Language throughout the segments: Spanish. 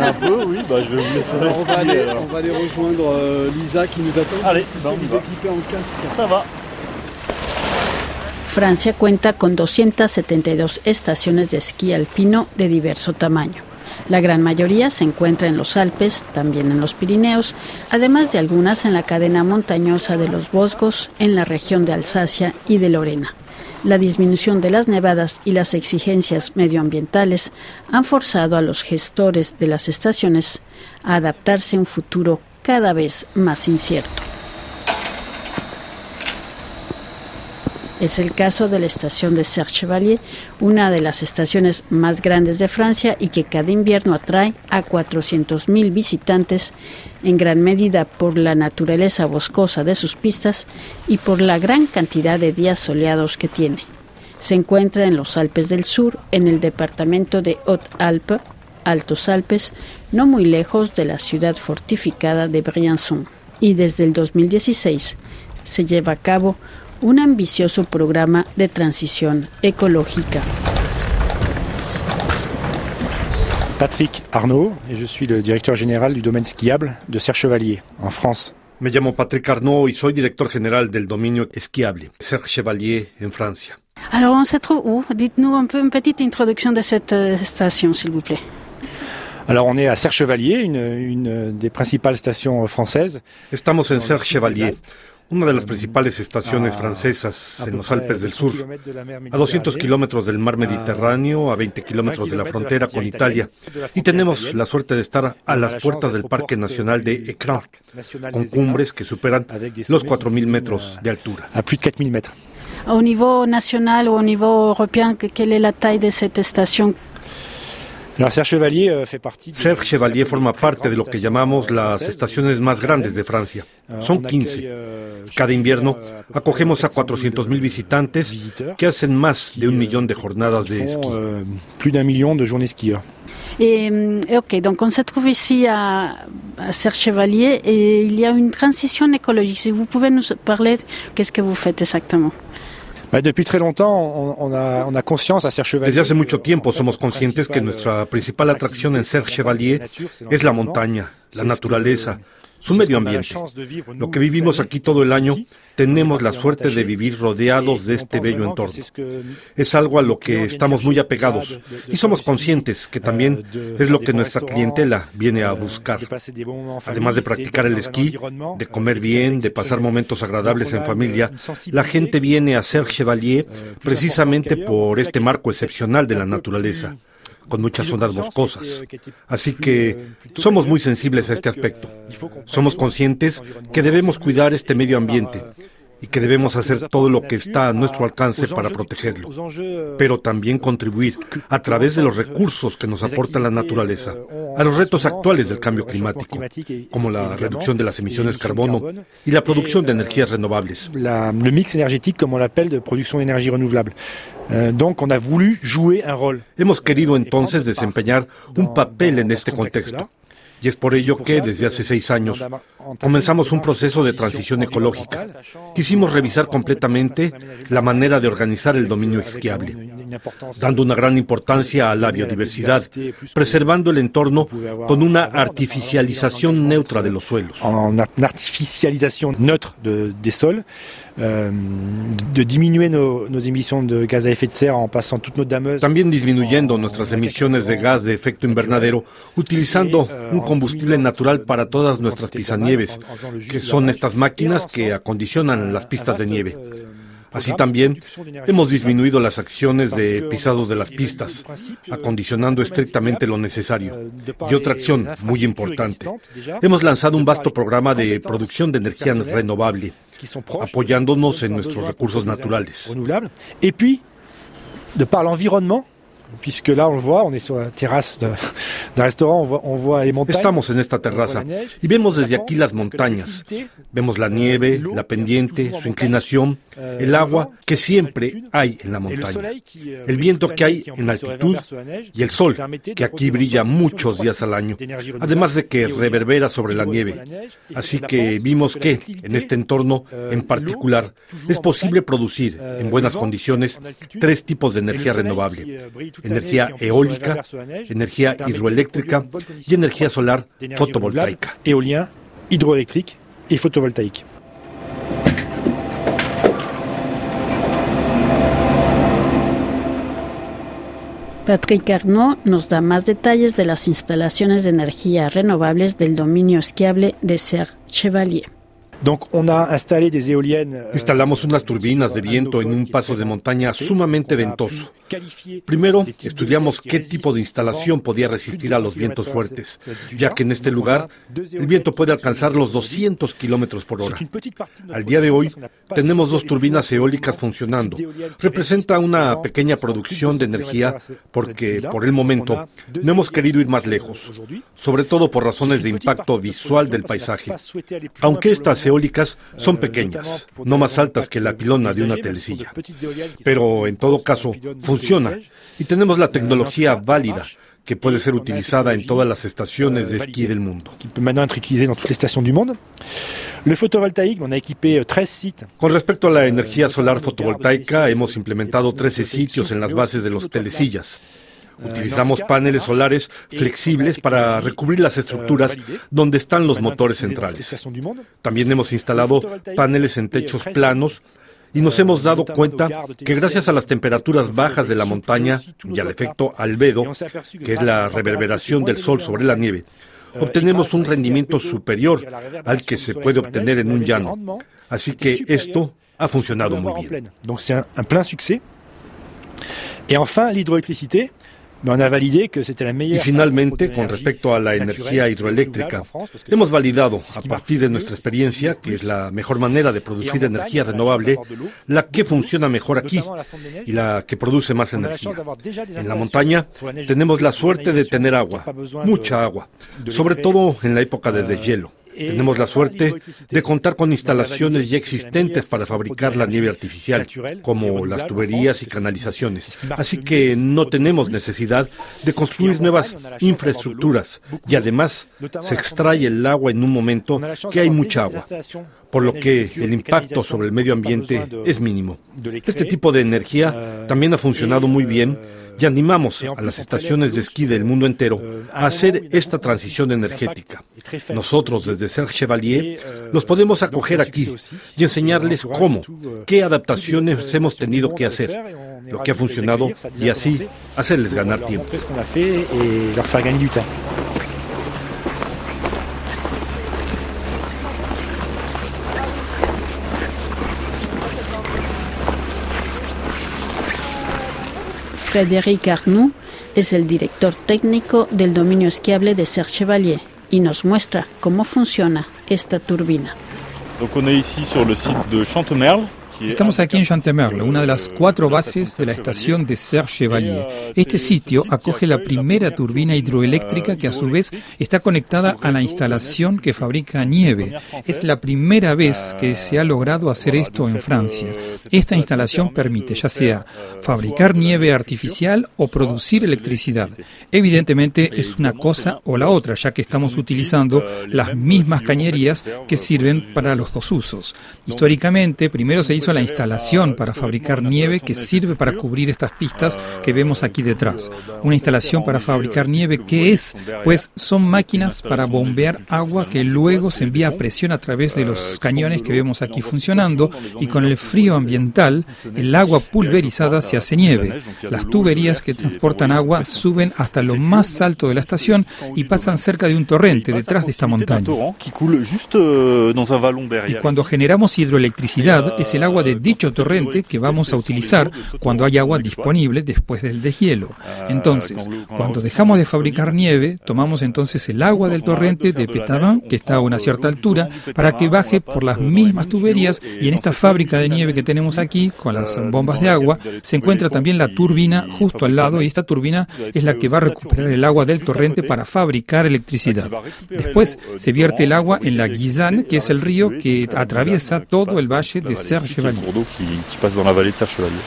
un peu, oui, bah, je vais vous laisser Alors, on, va skier, aller, alors. on va aller rejoindre euh, Lisa qui nous attend. Allez, Vous bah, on y vous va. équiper en casque. Ça va. Francia cuenta con 272 estaciones de esquí alpino de diverso tamaño. La gran mayoría se encuentra en los Alpes, también en los Pirineos, además de algunas en la cadena montañosa de los Vosgos, en la región de Alsacia y de Lorena. La disminución de las nevadas y las exigencias medioambientales han forzado a los gestores de las estaciones a adaptarse a un futuro cada vez más incierto. Es el caso de la estación de Serre Chevalier, una de las estaciones más grandes de Francia y que cada invierno atrae a 400.000 visitantes, en gran medida por la naturaleza boscosa de sus pistas y por la gran cantidad de días soleados que tiene. Se encuentra en los Alpes del Sur, en el departamento de Haute-Alpes, Altos Alpes, no muy lejos de la ciudad fortificada de Briançon. Y desde el 2016 se lleva a cabo un ambicioso programa de transición ecológica. Patrick Arnaud et je suis le directeur général du domaine skiable de Serre Chevalier en France. Me llamo Patrick Arnaud y soy director general del dominio esquiable, Serre Chevalier, en Francia. Alors on se trouve où? Dites-nous un peu une petite introduction de cette euh, station, s'il vous plaît. Alors on est à Serre Chevalier, une, une des principales stations françaises. Estamos en Serre Chevalier, una de las principales estaciones francesas à en los Alpes del 200 Sur, a 200 Méditerranée. kilómetros del mar Mediterráneo, a 20 kilómetros de la frontera con Italia, y tenemos la suerte de estar a las puertas del Parque Nacional de Écran, con cumbres que superan los 4.000 metros de altura. à plus de 4000 mètres. Au niveau national ou au niveau européen, que- quelle est la taille de cette station Alors Serre Chevalier euh, fait partie de- Serre Chevalier forma parte de lo que llamamos las estaciones más grandes de Francia. Euh, Son on accueille, 15. euh, Cada chaque invierno acogemos a 400 400.000 visitantes visiteurs que hacen más de un qui, millón de jornadas de font, esquí. plus d'un million de journées skieurs. et, et ok, donc on se trouve ici à, à Serre Chevalier et il y a une transition écologique. Si vous pouvez nous parler, qu'est-ce que vous faites exactement? Desde hace mucho tiempo somos conscientes que nuestra principal atracción en Serre Chevalier es la montaña, la naturaleza, su medio ambiente. Lo que vivimos aquí todo el año, tenemos la suerte de vivir rodeados de este bello entorno. Es algo a lo que estamos muy apegados y somos conscientes que también es lo que nuestra clientela viene a buscar. Además de practicar el esquí, de comer bien, de pasar momentos agradables en familia, la gente viene a ser Chevalier precisamente por este marco excepcional de la naturaleza, con muchas zonas boscosas. Así que somos muy sensibles a este aspecto. Somos conscientes que debemos cuidar este medio ambiente y que debemos hacer todo lo que está a nuestro alcance para protegerlo, pero también contribuir a través de los recursos que nos aporta la naturaleza a los retos actuales del cambio climático, como la reducción de las emisiones de carbono y la producción de energías renovables. La- le mix on l'appelle, de production d'énergie renouvelable. Euh, donc on a voulu jouer un rôle. Hemos querido entonces desempeñar un papel en este contexto. Y es por ello que desde hace seis años comenzamos un proceso de transición ecológica. Quisimos revisar completamente la manera de organizar el dominio esquiable, dando una gran importancia a la biodiversidad, preservando el entorno con una artificialización neutra de los suelos. en art- en artificialisation neutre de- des sols, euh, de de de en toutes nos dameuses. También disminuyendo nuestras emisiones de gas de efecto invernadero, utilizando un combustible natural para todas nuestras pisanieves, que son estas máquinas que acondicionan las pistas de nieve. Así también hemos disminuido las acciones de pisados de las pistas, acondicionando estrictamente lo necesario. Y otra acción muy importante, hemos lanzado un vasto programa de producción de energía renovable, apoyándonos en nuestros recursos naturales. Et puis, de par l'environnement, puisque là on le voit, on est sur la terrasse de- d'un restaurant, on voit, on voit les. Estamos en esta terraza y vemos desde aquí las montañas. Vemos la nieve, la pendiente, su inclinación, el agua que siempre hay en la montaña, el viento que hay en altitud y el sol que aquí brilla muchos días al año, además de que reverbera sobre la nieve. Así que vimos que en este entorno en particular es posible producir en buenas condiciones tres tipos de energía renovable. Energía eólica, energía hidroeléctrica y energía solar fotovoltaica. Éolien, hidroélectrique y fotovoltaique. Patrick Arnaud nos da más detalles de las instalaciones de energía renovables del dominio esquiable de Serre Chevalier. Euh, Instalamos unas turbinas de viento en un paso de montaña sumamente ventoso. Primero, estudiamos qué tipo de instalación podía resistir a los vientos fuertes, ya que en este lugar el viento puede alcanzar los 200 kilómetros por hora. Al día de hoy, tenemos dos turbinas eólicas funcionando. Representa una pequeña producción de energía porque, por el momento, no hemos querido ir más lejos, sobre todo por razones de impacto visual del paisaje. Aunque estas eólicas son pequeñas, no más altas que la pilona de una telecilla. Pero, en todo caso, funciona y tenemos la tecnología válida que puede ser utilizada en todas las estaciones de esquí del mundo. Con respecto a la energía solar fotovoltaica, hemos implementado 13 sitios en las bases de los telesillas. Utilizamos paneles solares flexibles para recubrir las estructuras donde están los motores centrales. También hemos instalado paneles en techos planos y nos hemos dado cuenta que gracias a las temperaturas bajas de la montaña y al efecto albedo, que es la reverberación del sol sobre la nieve, obtenemos un rendimiento superior al que se puede obtener en un llano. Así que esto ha funcionado muy bien. Y enfin, l'hydroélectricité, y finalmente, con respecto a la energía hidroeléctrica, hemos validado, a partir de nuestra experiencia, que es la mejor manera de producir energía renovable, la que funciona mejor aquí y la que produce más energía. En la montaña tenemos la suerte de tener agua, mucha agua, sobre todo en la época de deshielo. Tenemos la suerte de contar con instalaciones ya existentes para fabricar la nieve artificial, como las tuberías y canalizaciones. Así que no tenemos necesidad de construir nuevas infraestructuras y además se extrae el agua en un momento que hay mucha agua, por lo que el impacto sobre el medio ambiente es mínimo. Este tipo de energía también ha funcionado muy bien y animamos a las estaciones de esquí del mundo entero a hacer esta transición energética. Nosotros desde Serge Chevalier los podemos acoger aquí y enseñarles cómo, qué adaptaciones hemos tenido que hacer, lo que ha funcionado y así hacerles ganar tiempo. Frédéric Arnoux es el director técnico del dominio esquiable de Serre y nos muestra cómo funciona esta turbina. Donc on est ici sur le site de Chantemerle Estamos aquí en Chantemerle, una de las cuatro bases de la estación de Serre Chevalier. Este sitio acoge la primera turbina hidroeléctrica que a su vez está conectada a la instalación que fabrica nieve. Es la primera vez que se ha logrado hacer esto en Francia. Esta instalación permite ya sea fabricar nieve artificial o producir electricidad. Evidentemente es una cosa o la otra, ya que estamos utilizando las mismas cañerías que sirven para los dos usos. Históricamente, primero se hizo la instalación para fabricar nieve que sirve para cubrir estas pistas que vemos aquí detrás. Una instalación para fabricar nieve, ¿qué es? Pues son máquinas para bombear agua que luego se envía a presión a través de los cañones que vemos aquí funcionando y con el frío ambiental el agua pulverizada se hace nieve. Las tuberías que transportan agua suben hasta lo más alto de la estación y pasan cerca de un torrente detrás de esta montaña. Y cuando generamos hidroelectricidad es el agua de dicho torrente que vamos a utilizar cuando hay agua disponible después del deshielo. Entonces, cuando dejamos de fabricar nieve, tomamos entonces el agua del torrente de Petaban, que está a una cierta altura, para que baje por las mismas tuberías y en esta fábrica de nieve que tenemos aquí, con las bombas de agua, se encuentra también la turbina justo al lado y esta turbina es la que va a recuperar el agua del torrente para fabricar electricidad. Después se vierte el agua en la Guizane, que es el río que atraviesa todo el valle de Serge cours d'eau qui, qui passe dans la vallée de Serre-Chevalier.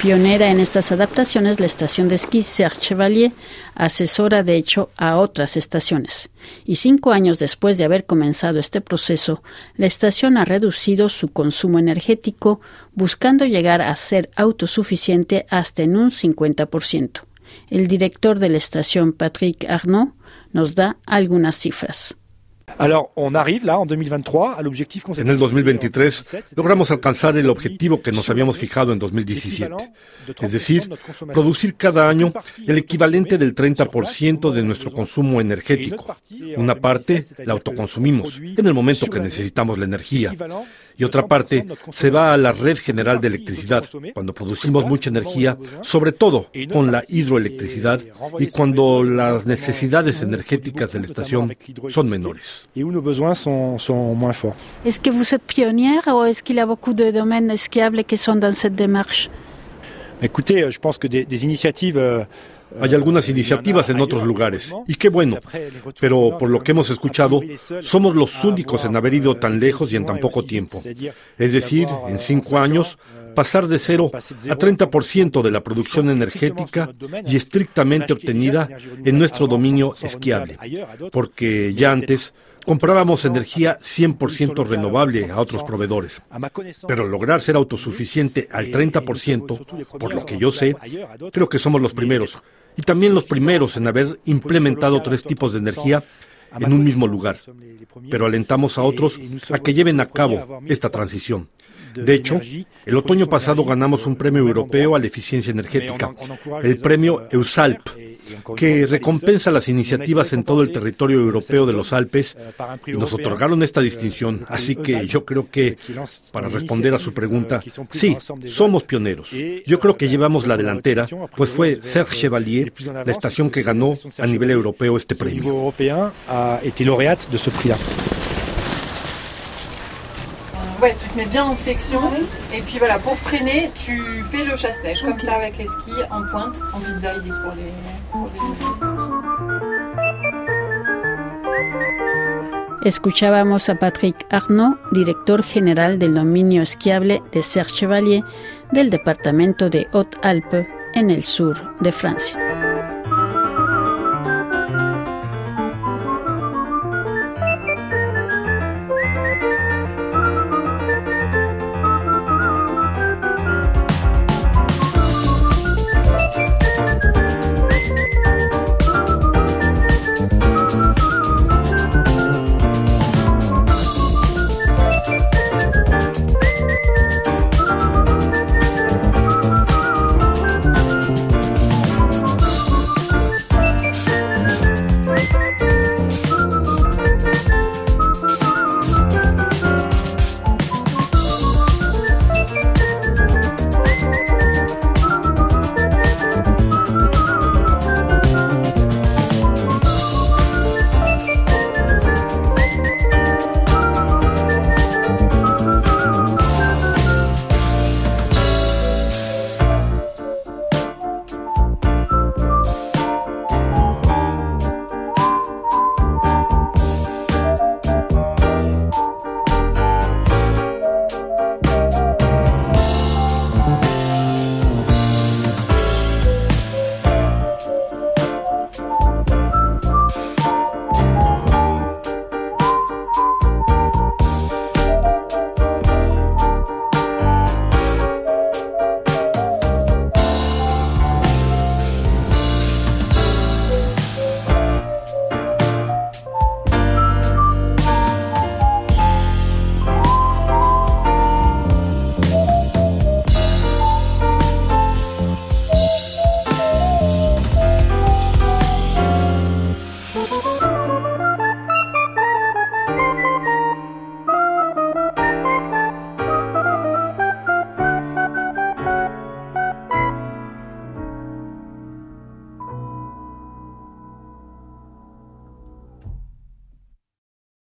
Pionera en estas adaptaciones, la estación de esquí Serge Chevalier asesora de hecho a otras estaciones. Y cinco años después de haber comenzado este proceso, la estación ha reducido su consumo energético, buscando llegar a ser autosuficiente hasta en un 50%. El director de la estación, Patrick Arnaud, nos da algunas cifras. Alors, on arrive là en 2023 à l'objectif En el 2023 logramos alcanzar el objetivo que nos habíamos fijado en 2017, es decir, producir cada año el equivalente del 30% de nuestro consumo energético. Una parte la autoconsumimos. en el momento que necesitamos la energía y otra parte se va a la red general de electricidad, cuando producimos mucha energía, sobre todo con la hidroelectricidad y cuando las necesidades energéticas de la estación son menores. ¿Es que vous êtes pionnière ou est-ce qu'il y a beaucoup de domaines esquiables qui sont dans cette démarche Écoutez, je pense que des, des initiatives euh, Hay algunas iniciativas en otros lugares, y qué bueno, pero por lo que hemos escuchado, somos los únicos en haber ido tan lejos y en tan poco tiempo. Es decir, en cinco años, pasar de cero a 30% de la producción energética y estrictamente obtenida en nuestro dominio esquiable, porque ya antes comprábamos energía 100% renovable a otros proveedores. Pero lograr ser autosuficiente al 30%, por lo que yo sé, creo que somos los primeros. Y también los primeros en haber implementado tres tipos de energía en un mismo lugar. Pero alentamos a otros a que lleven a cabo esta transición. De hecho, el otoño pasado ganamos un premio europeo a la eficiencia energética, el premio EUSALP, que recompensa las iniciativas en todo el territorio europeo de los Alpes y nos otorgaron esta distinción. Así que yo creo que, para responder a su pregunta, sí, somos pioneros. Yo creo que llevamos la delantera, pues fue Serge Chevalier, la estación que ganó a nivel europeo este premio. Ouais, tu te mets bien en flexion. Et puis voilà, pour freiner, tu fais le chasse-neige comme ça avec les skis en pointe, en pizza ils disent pour les, pour les... Escuchábamos a Patrick Arnaud, director general del dominio esquiable de Serre Chevalier del departamento de Haute-Alpes en el sur de Francia.